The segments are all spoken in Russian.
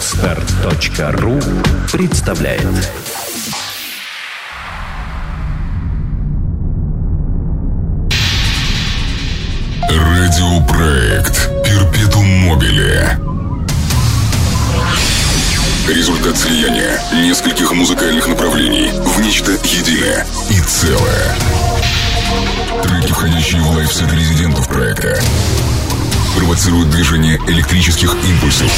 Отстар.ру представляет. Радиопроект Перпетум Мобиле Результат слияния нескольких музыкальных направлений в нечто единое и целое. Треки, входящие в лайфсет резидентов проекта, провоцируют движение электрических импульсов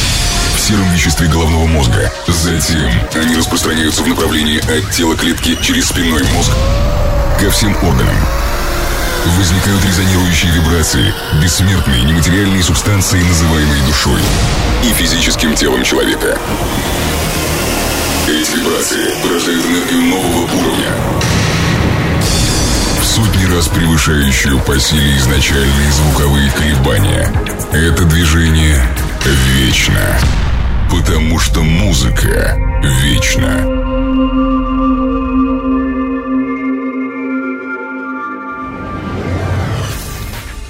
в сером веществе головного мозга. Затем они распространяются в направлении от тела клетки через спинной мозг ко всем органам. Возникают резонирующие вибрации, бессмертные нематериальные субстанции, называемые душой и физическим телом человека. Эти вибрации порождают энергию нового уровня, сотни раз превышающую по силе изначальные звуковые колебания. Это движение вечно, потому что музыка вечна.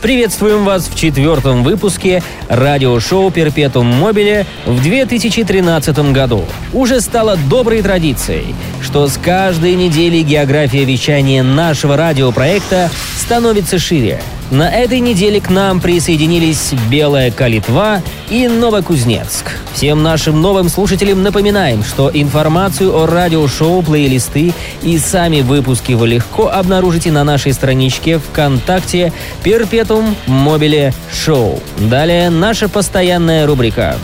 Приветствуем вас в четвертом выпуске радиошоу «Перпетум Мобиле» в 2013 году. Уже стало доброй традицией, что с каждой недели география вещания нашего радиопроекта становится шире. На этой неделе к нам присоединились Белая Калитва и Новокузнецк. Всем нашим новым слушателям напоминаем, что информацию о радиошоу, плейлисты и сами выпуски вы легко обнаружите на нашей страничке ВКонтакте Перпетум Мобиле Шоу. Далее наша постоянная рубрика.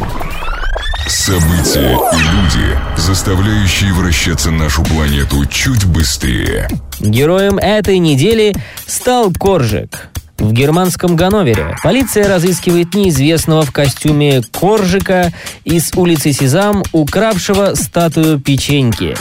События и люди, заставляющие вращаться нашу планету чуть быстрее. Героем этой недели стал Коржик. В германском Ганновере полиция разыскивает неизвестного в костюме Коржика из улицы Сезам, укравшего статую печеньки.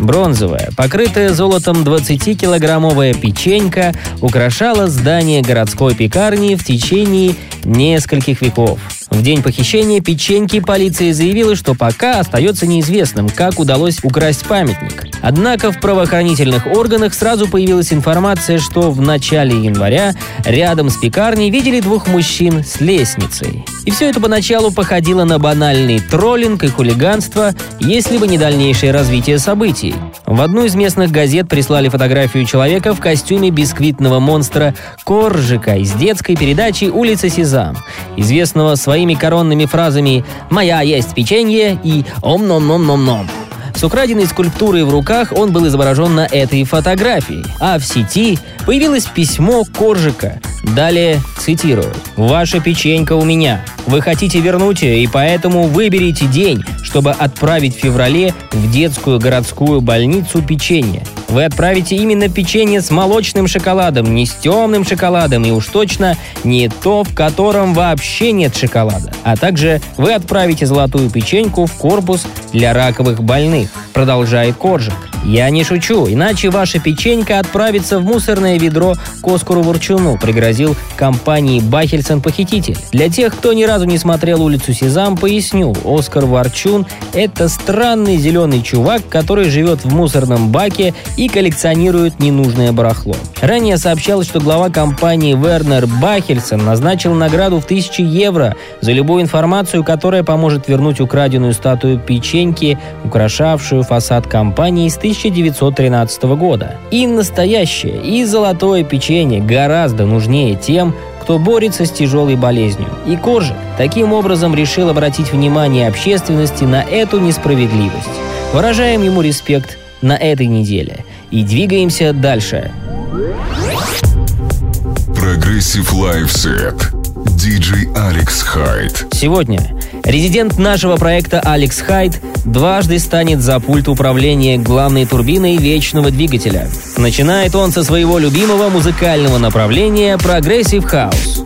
Бронзовая, покрытая золотом 20-килограммовая печенька украшала здание городской пекарни в течение нескольких веков. В день похищения печеньки полиция заявила, что пока остается неизвестным, как удалось украсть памятник. Однако в правоохранительных органах сразу появилась информация, что в начале января рядом с пекарней видели двух мужчин с лестницей. И все это поначалу походило на банальный троллинг и хулиганство, если бы не дальнейшее развитие событий. В одну из местных газет прислали фотографию человека в костюме бисквитного монстра Коржика из детской передачи «Улица Сезам», известного своими коронными фразами «Моя есть печенье» и «Ом-ном-ном-ном-ном». С украденной скульптурой в руках он был изображен на этой фотографии. А в сети появилось письмо Коржика. Далее цитирую. «Ваша печенька у меня. Вы хотите вернуть и поэтому выберите день, чтобы отправить в феврале в детскую городскую больницу печенье. Вы отправите именно печенье с молочным шоколадом, не с темным шоколадом, и уж точно не то, в котором вообще нет шоколада. А также вы отправите золотую печеньку в корпус для раковых больных, продолжает Коржик. Я не шучу, иначе ваша печенька отправится в мусорное ведро к Оскару Ворчуну, пригрозил компании Бахельсон похититель. Для тех, кто ни разу не смотрел улицу Сезам, поясню. Оскар Ворчун – это странный зеленый чувак, который живет в мусорном баке и коллекционирует ненужное барахло. Ранее сообщалось, что глава компании Вернер Бахельсон назначил награду в 1000 евро за любую информацию, которая поможет вернуть украденную статую печеньки, украшавшую фасад компании с 1913 года. И настоящее, и золотое печенье гораздо нужнее тем, кто борется с тяжелой болезнью. И Коржик таким образом решил обратить внимание общественности на эту несправедливость. Выражаем ему респект на этой неделе. И двигаемся дальше. Progressive Live Set. Диджей Алекс Хайд. Сегодня резидент нашего проекта Алекс Хайд дважды станет за пульт управления главной турбиной вечного двигателя. Начинает он со своего любимого музыкального направления progressive house.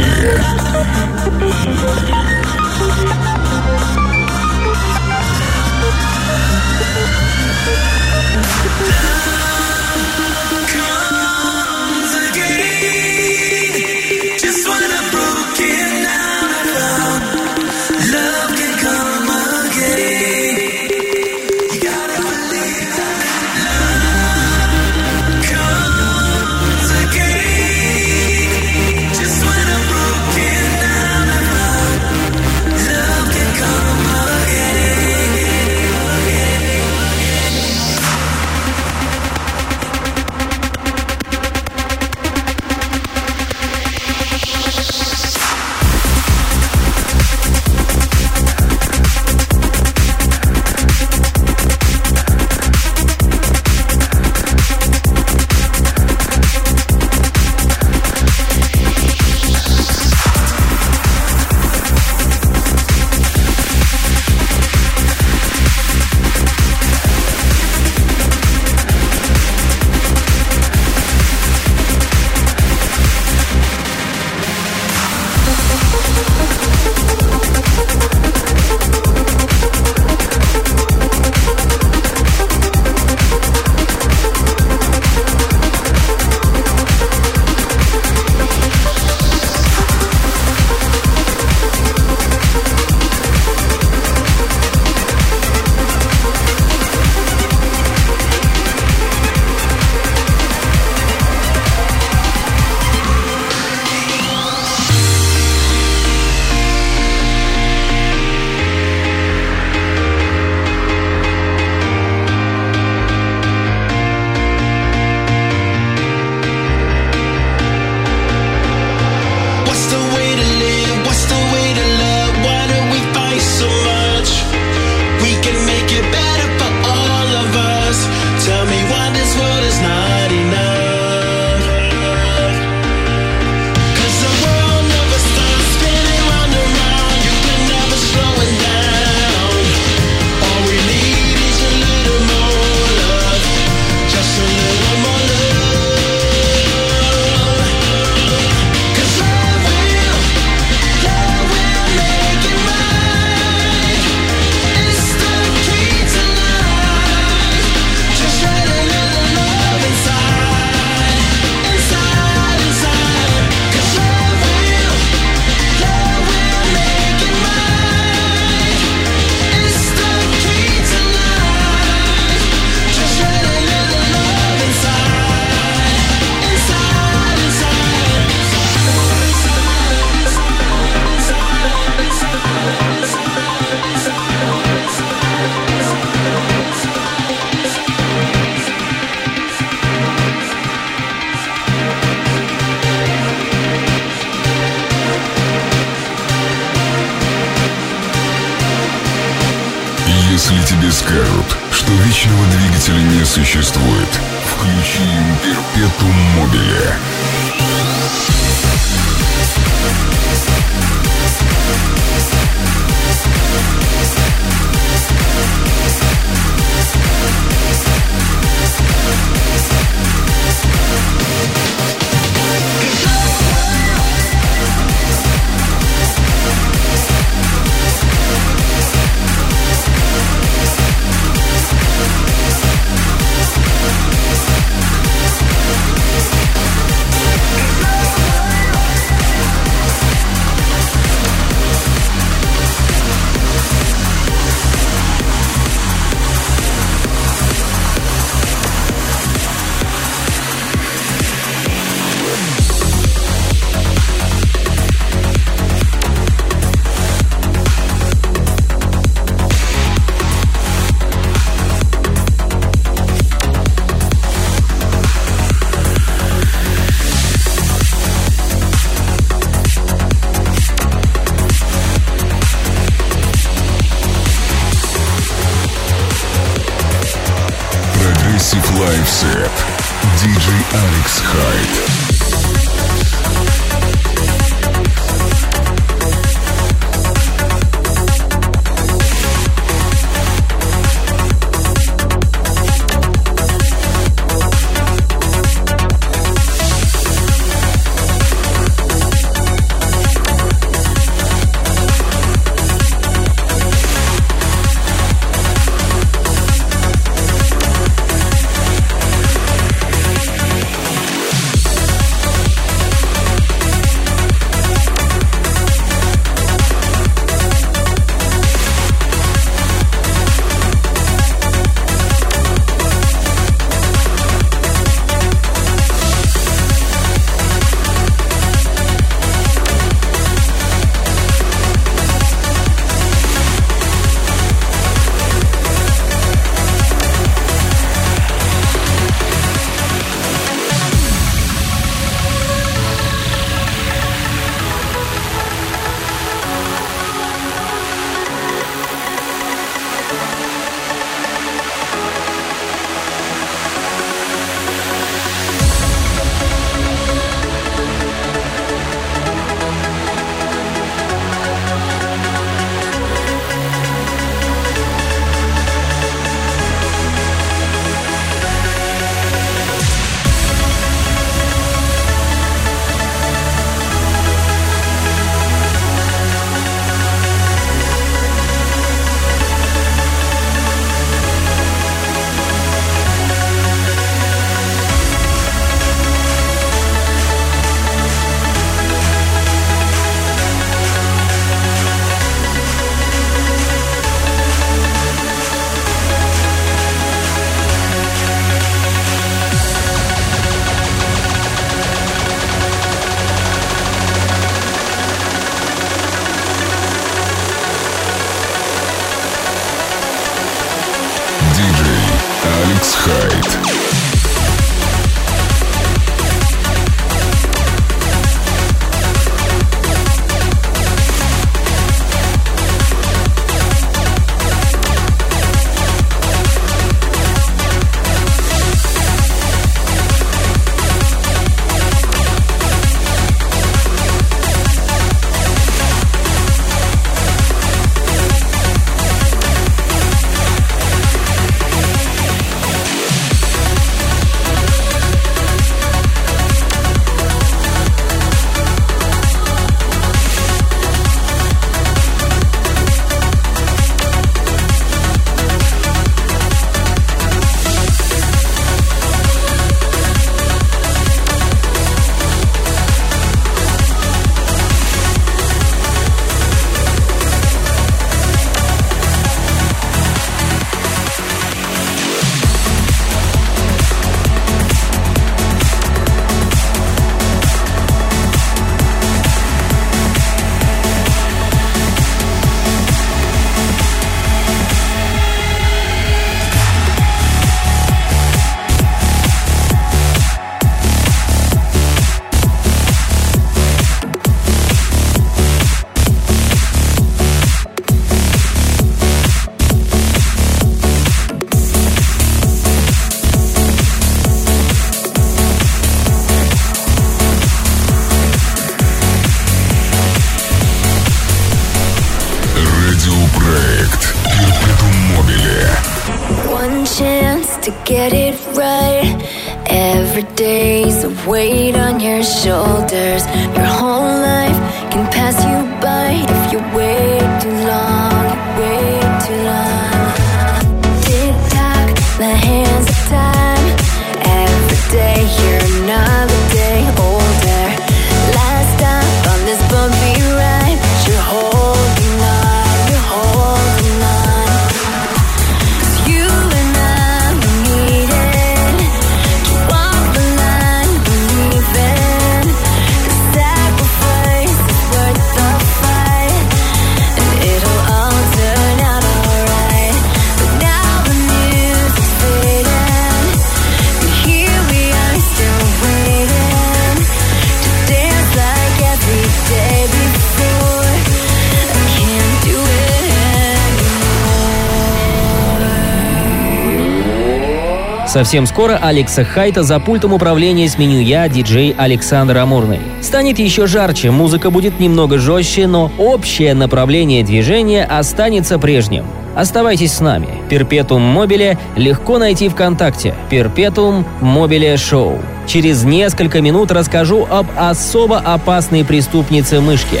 Совсем скоро Алекса Хайта за пультом управления сменю я, диджей Александр Амурный. Станет еще жарче, музыка будет немного жестче, но общее направление движения останется прежним. Оставайтесь с нами. Перпетум Мобиле легко найти ВКонтакте. Перпетум Мобиле Шоу. Через несколько минут расскажу об особо опасной преступнице мышки.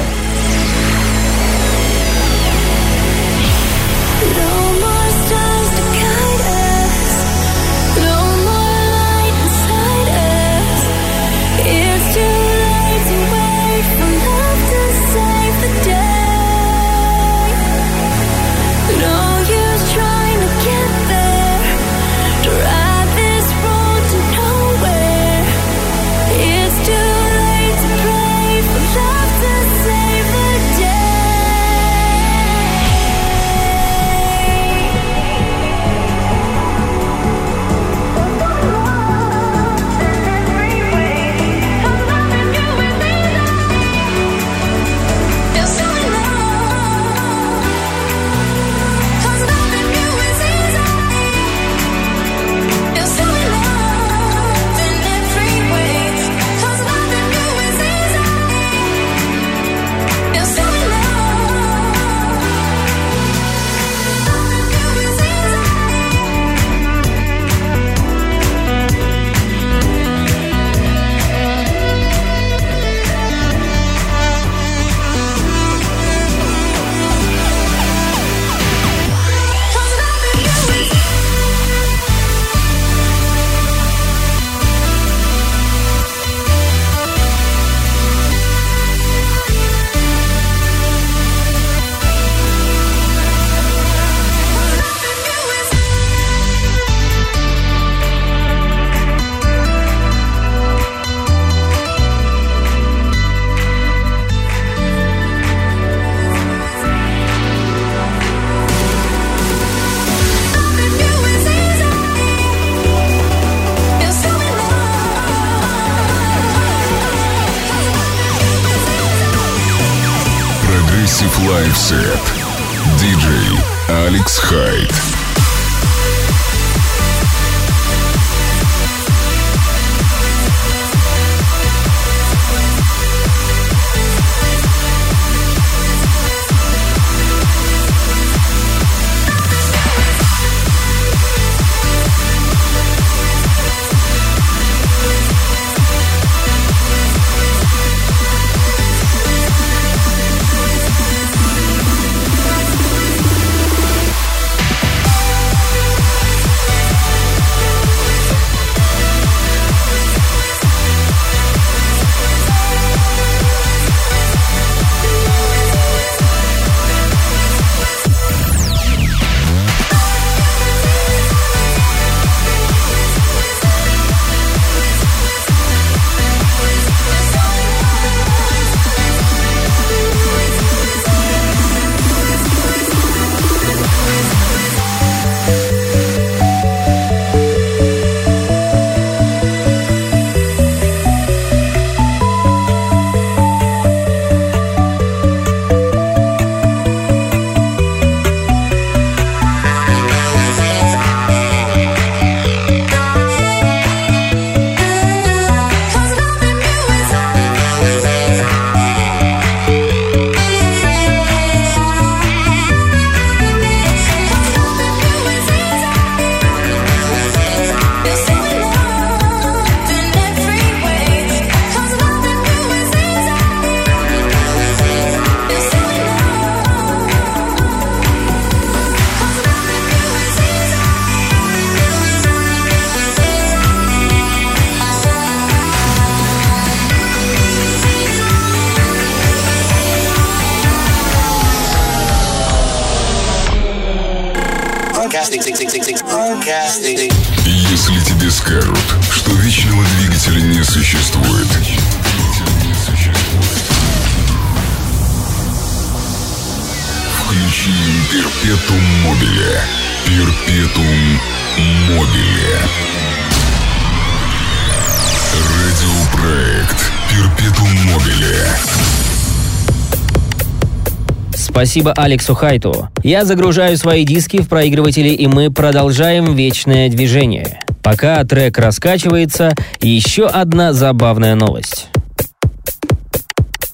Спасибо Алексу Хайту. Я загружаю свои диски в проигрыватели, и мы продолжаем вечное движение. Пока трек раскачивается, еще одна забавная новость.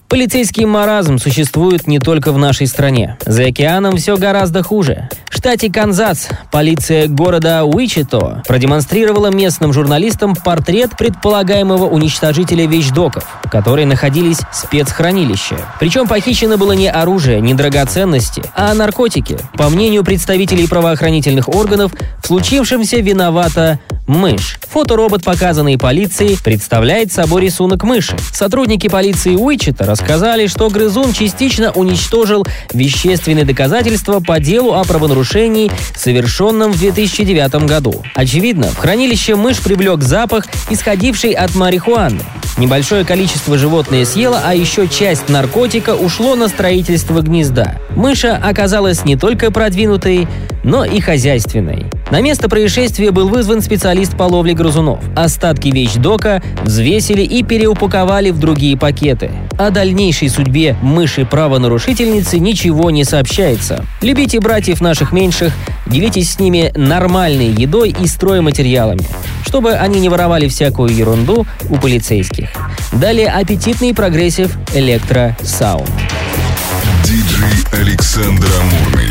Полицейский маразм существует не только в нашей стране. За океаном все гораздо хуже. В штате Канзас полиция города Уичито продемонстрировала местным журналистам портрет предполагаемого уничтожителя вещдоков, которые находились в спецхранилище. Причем похищено было не оружие, не драгоценности, а наркотики. По мнению представителей правоохранительных органов, в случившемся виновата мышь. Фоторобот, показанный полицией, представляет собой рисунок мыши. Сотрудники полиции Уичета рассказали, что грызун частично уничтожил вещественные доказательства по делу о правонарушении, совершенном в 2009 году. Очевидно, в хранилище мышь привлек запах, исходивший от марихуаны. Небольшое количество животное съело, а еще часть наркотика ушло на строительство гнезда. Мыша оказалась не только продвинутой, но и хозяйственной. На место происшествия был вызван специалист по ловле грызунов. Остатки вещдока взвесили и переупаковали в другие пакеты. О дальнейшей судьбе мыши-правонарушительницы ничего не сообщается. Любите братьев наших меньших, делитесь с ними нормальной едой и стройматериалами, чтобы они не воровали всякую ерунду у полицейских. Далее аппетитный progressive electro sound. Диджей Александр Амурный.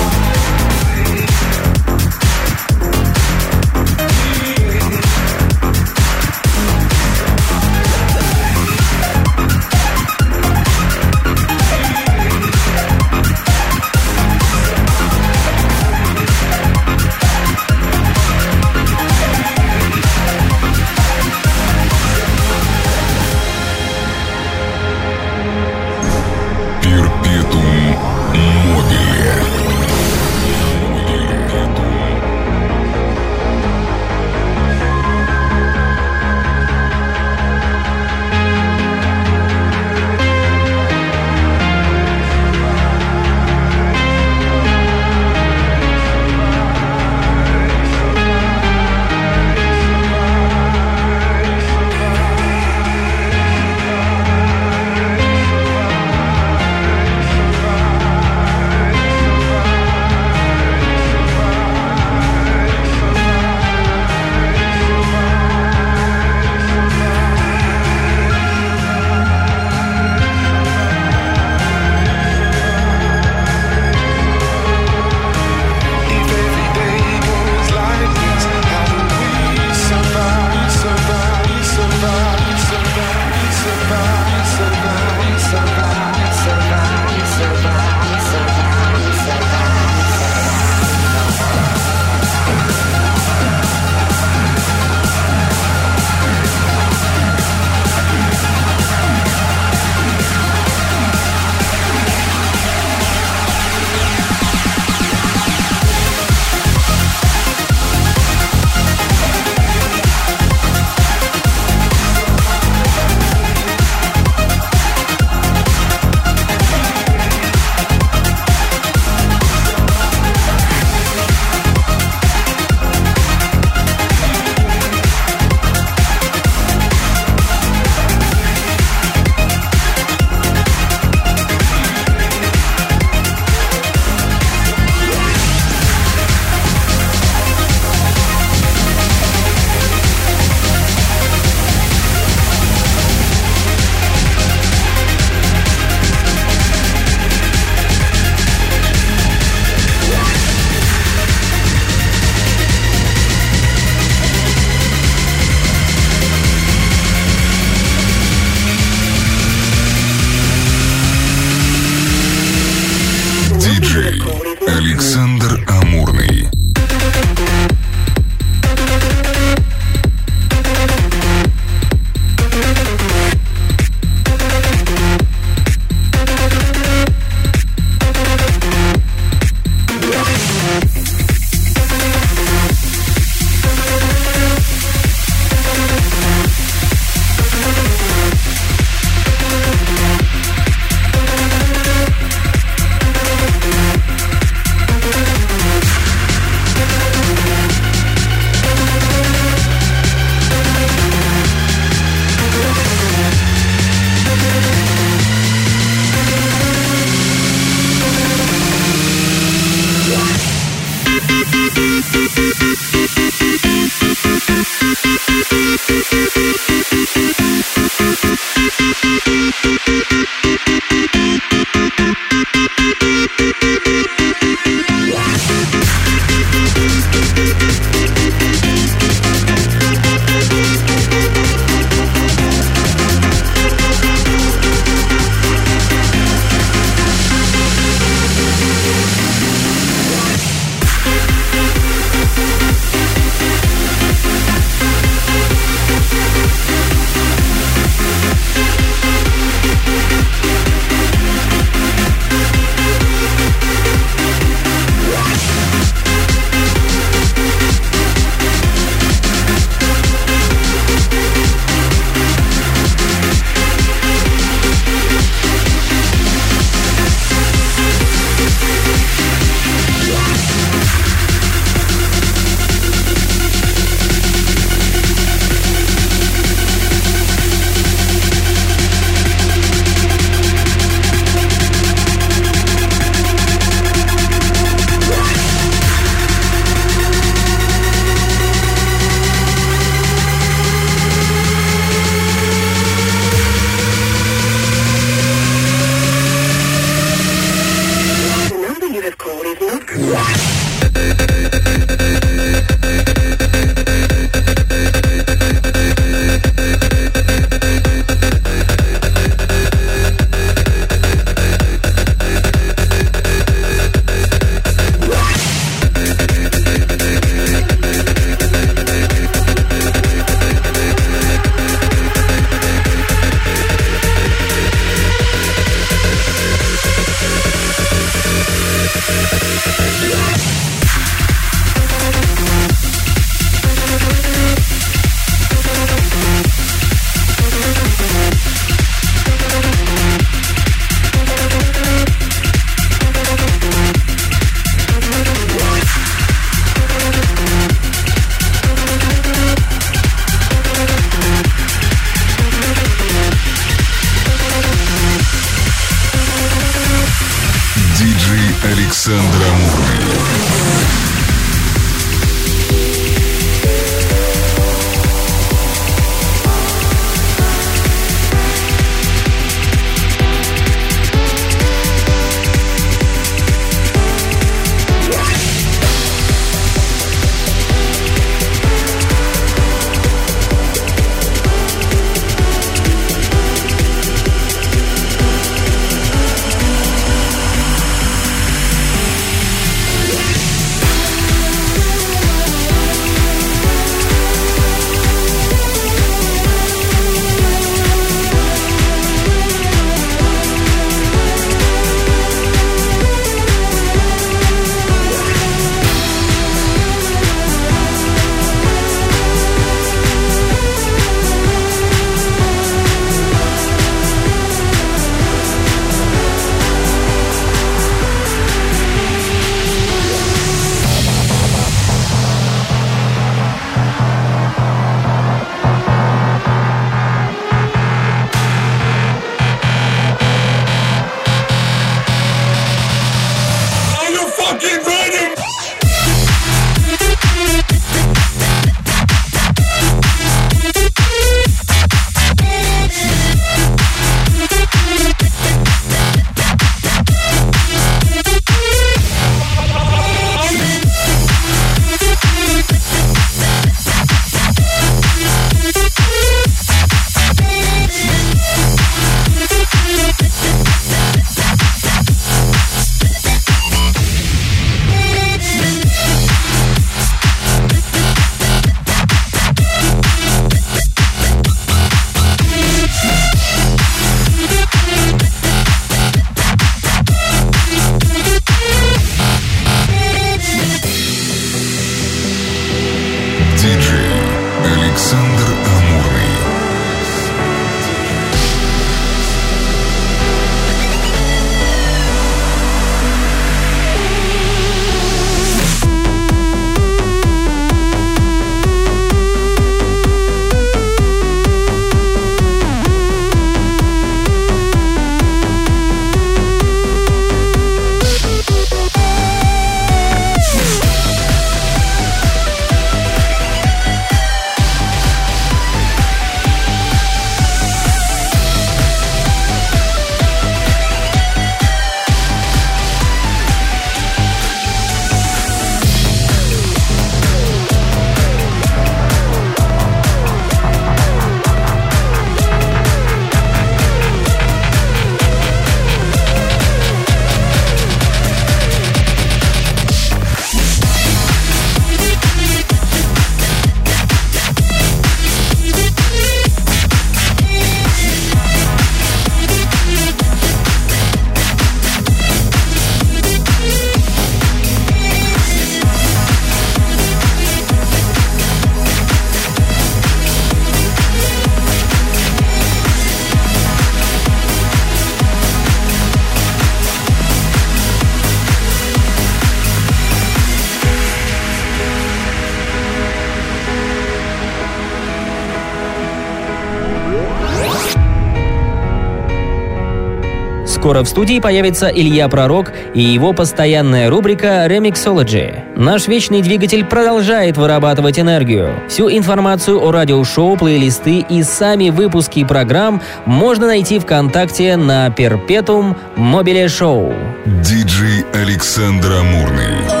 Скоро в студии появится Илья Пророк и его постоянная рубрика «Remixology». Наш вечный двигатель продолжает вырабатывать энергию. Всю информацию о радиошоу, плейлисты и сами выпуски программ можно найти ВКонтакте на Perpetuum Mobile Show. Диджей Александр Амурный.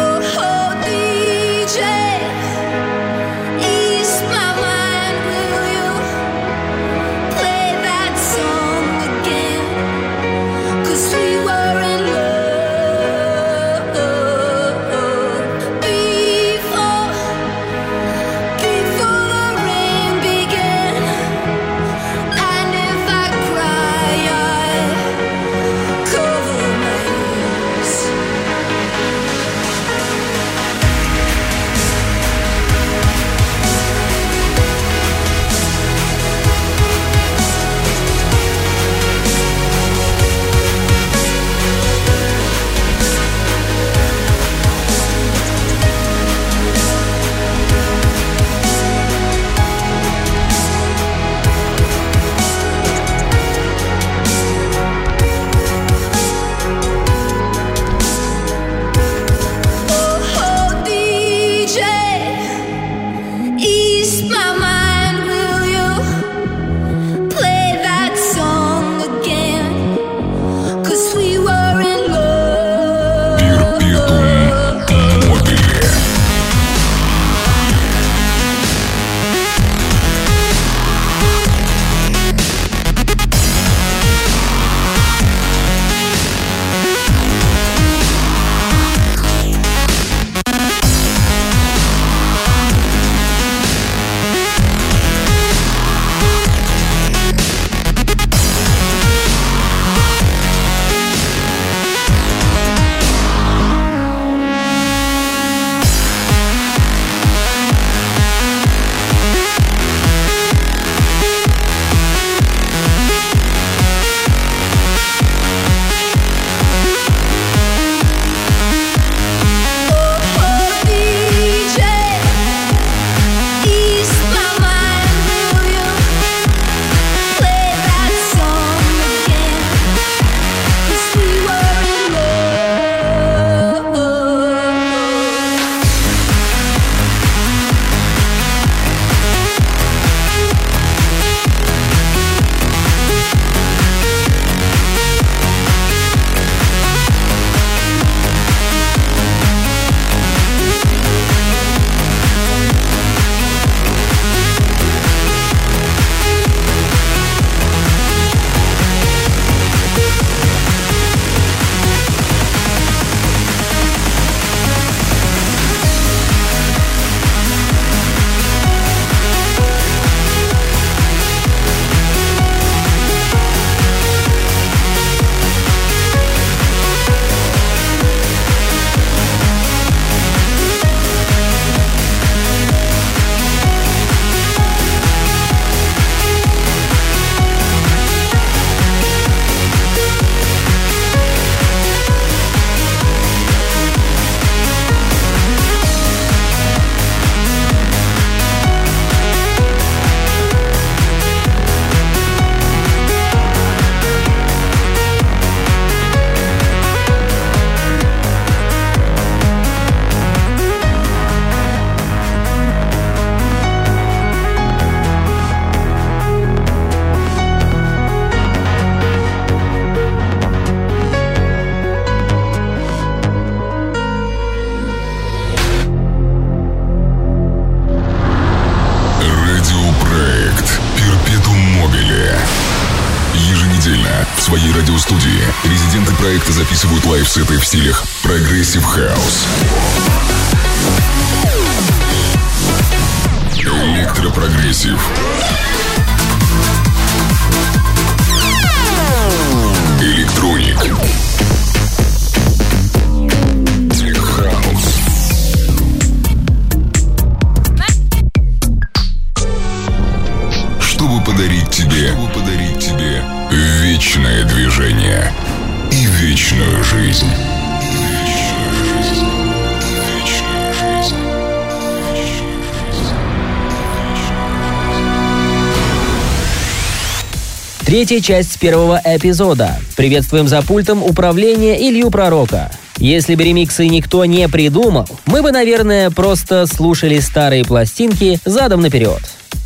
Третья часть первого эпизода. Приветствуем за пультом управления Илью Пророка. Если бы ремиксы никто не придумал, мы бы, наверное, просто слушали старые пластинки задом наперед.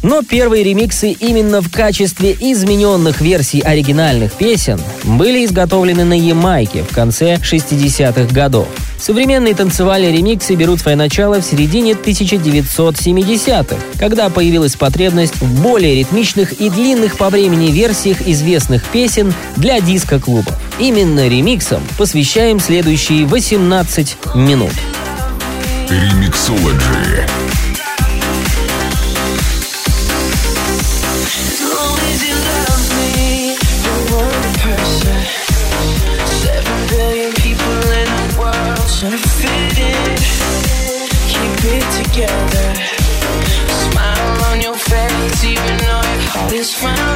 Но первые ремиксы именно в качестве измененных версий оригинальных песен были изготовлены на Ямайке в конце 60-х годов. Современные танцевальные ремиксы берут свое начало в середине 1970-х, когда появилась потребность в более ритмичных и длинных по времени версиях известных песен для диско-клуба. Именно ремиксам посвящаем следующие 18 минут. Remixology. friend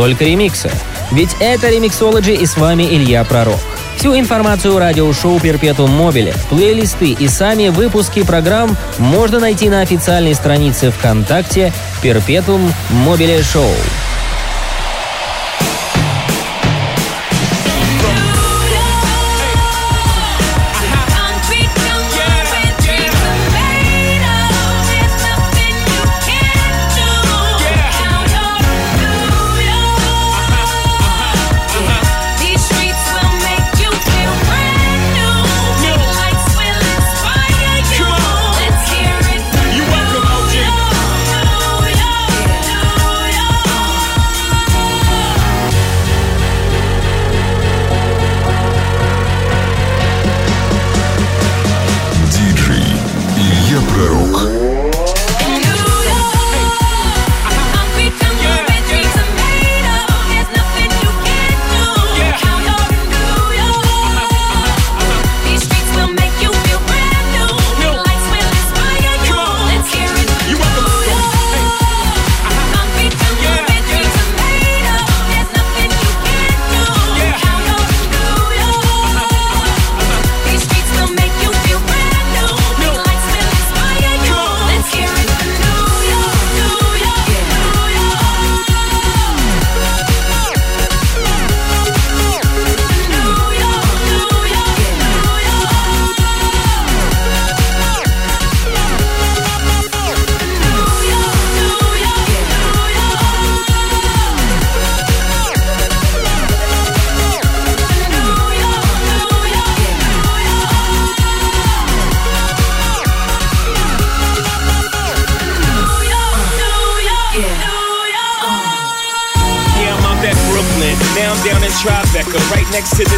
только ремиксы. Ведь это Remixology и с вами Илья Пророк. Всю информацию радиошоу Перпетум Мобиле, плейлисты и сами выпуски программ можно найти на официальной странице ВКонтакте Перпетум Мобиле Шоу.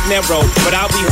Narrow. But I'll be